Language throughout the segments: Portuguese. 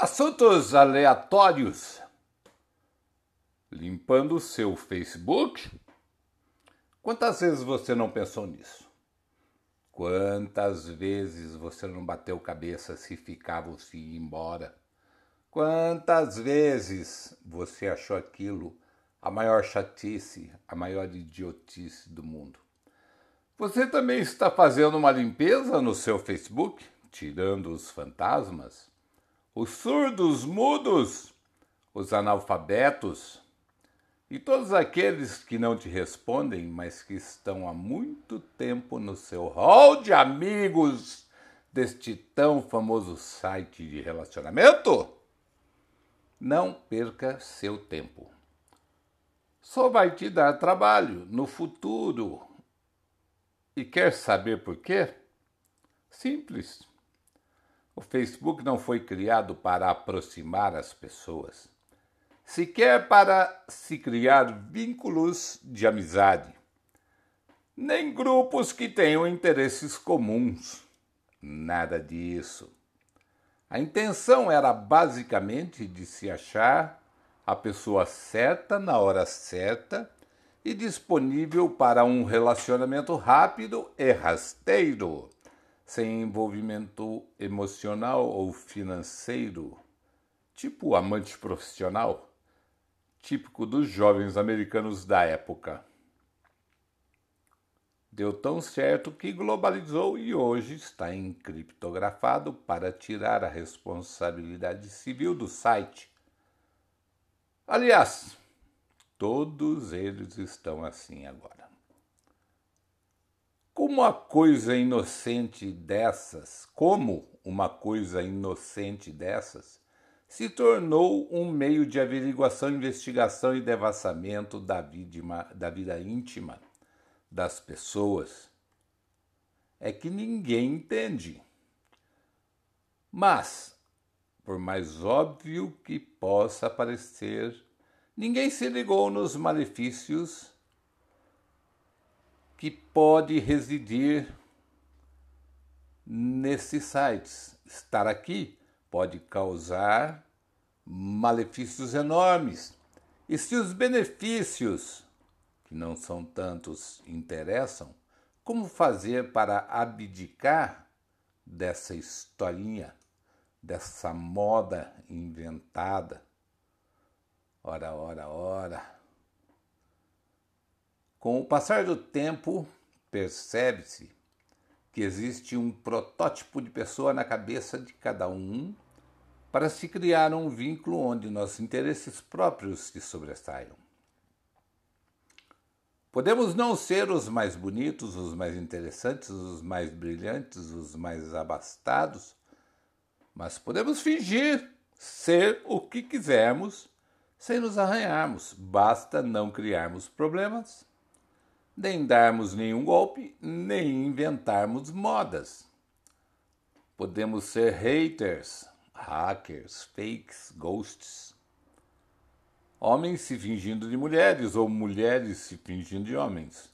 Assuntos aleatórios. Limpando o seu Facebook? Quantas vezes você não pensou nisso? Quantas vezes você não bateu cabeça se ficava ou se ia embora? Quantas vezes você achou aquilo a maior chatice, a maior idiotice do mundo? Você também está fazendo uma limpeza no seu Facebook, tirando os fantasmas, os surdos, mudos, os analfabetos e todos aqueles que não te respondem, mas que estão há muito tempo no seu hall de amigos deste tão famoso site de relacionamento? Não perca seu tempo. Só vai te dar trabalho no futuro e quer saber por quê? Simples. O Facebook não foi criado para aproximar as pessoas, sequer para se criar vínculos de amizade, nem grupos que tenham interesses comuns. Nada disso. A intenção era basicamente de se achar a pessoa certa na hora certa e disponível para um relacionamento rápido e rasteiro, sem envolvimento emocional ou financeiro, tipo amante profissional, típico dos jovens americanos da época. Deu tão certo que globalizou e hoje está encriptografado para tirar a responsabilidade civil do site. Aliás, Todos eles estão assim agora. Como a coisa inocente dessas, como uma coisa inocente dessas, se tornou um meio de averiguação, investigação e devassamento da, da vida íntima das pessoas, é que ninguém entende. Mas, por mais óbvio que possa parecer, Ninguém se ligou nos malefícios que pode residir nesses sites. Estar aqui pode causar malefícios enormes. E se os benefícios, que não são tantos, interessam, como fazer para abdicar dessa historinha, dessa moda inventada? Ora, ora, ora. Com o passar do tempo, percebe-se que existe um protótipo de pessoa na cabeça de cada um para se criar um vínculo onde nossos interesses próprios se sobressaiam. Podemos não ser os mais bonitos, os mais interessantes, os mais brilhantes, os mais abastados, mas podemos fingir ser o que quisermos sem nos arranharmos. Basta não criarmos problemas, nem darmos nenhum golpe, nem inventarmos modas. Podemos ser haters, hackers, fakes, ghosts. Homens se fingindo de mulheres ou mulheres se fingindo de homens.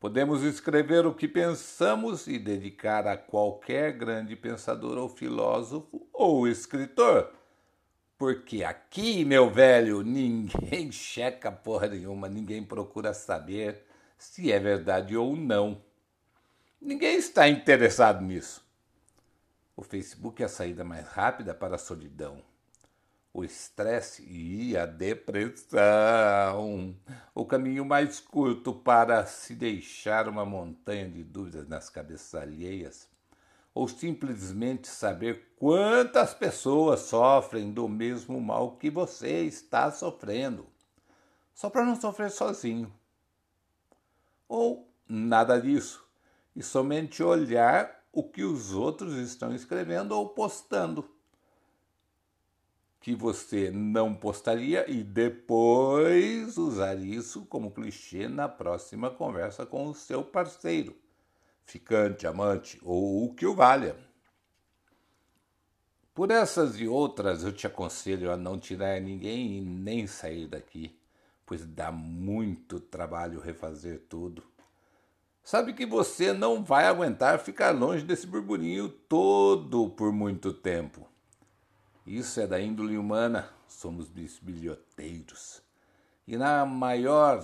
Podemos escrever o que pensamos e dedicar a qualquer grande pensador ou filósofo ou escritor porque aqui, meu velho, ninguém checa porra nenhuma, ninguém procura saber se é verdade ou não. Ninguém está interessado nisso. O Facebook é a saída mais rápida para a solidão, o estresse e a depressão. O caminho mais curto para se deixar uma montanha de dúvidas nas cabeças alheias ou simplesmente saber quantas pessoas sofrem do mesmo mal que você está sofrendo, só para não sofrer sozinho. Ou nada disso, e somente olhar o que os outros estão escrevendo ou postando. Que você não postaria e depois usar isso como clichê na próxima conversa com o seu parceiro ficante, amante ou o que o valha. Por essas e outras, eu te aconselho a não tirar ninguém e nem sair daqui, pois dá muito trabalho refazer tudo. Sabe que você não vai aguentar ficar longe desse burburinho todo por muito tempo. Isso é da índole humana, somos bisbilhoteiros. E na maior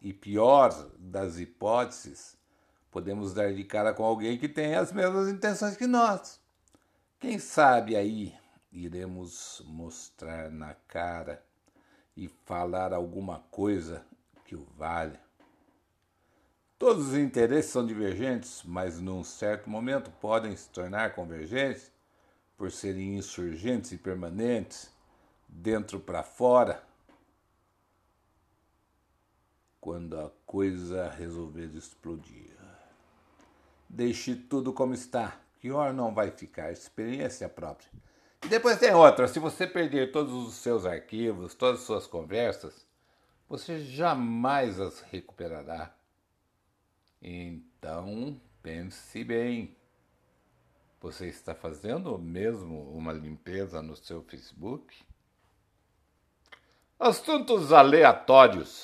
e pior das hipóteses, podemos dar de cara com alguém que tem as mesmas intenções que nós. Quem sabe aí iremos mostrar na cara e falar alguma coisa que o valha. Todos os interesses são divergentes, mas num certo momento podem se tornar convergentes por serem insurgentes e permanentes, dentro para fora. Quando a coisa resolver explodir. Deixe tudo como está. Pior não vai ficar, experiência própria. E depois tem outra: se você perder todos os seus arquivos, todas as suas conversas, você jamais as recuperará. Então, pense bem. Você está fazendo mesmo uma limpeza no seu Facebook? Assuntos aleatórios.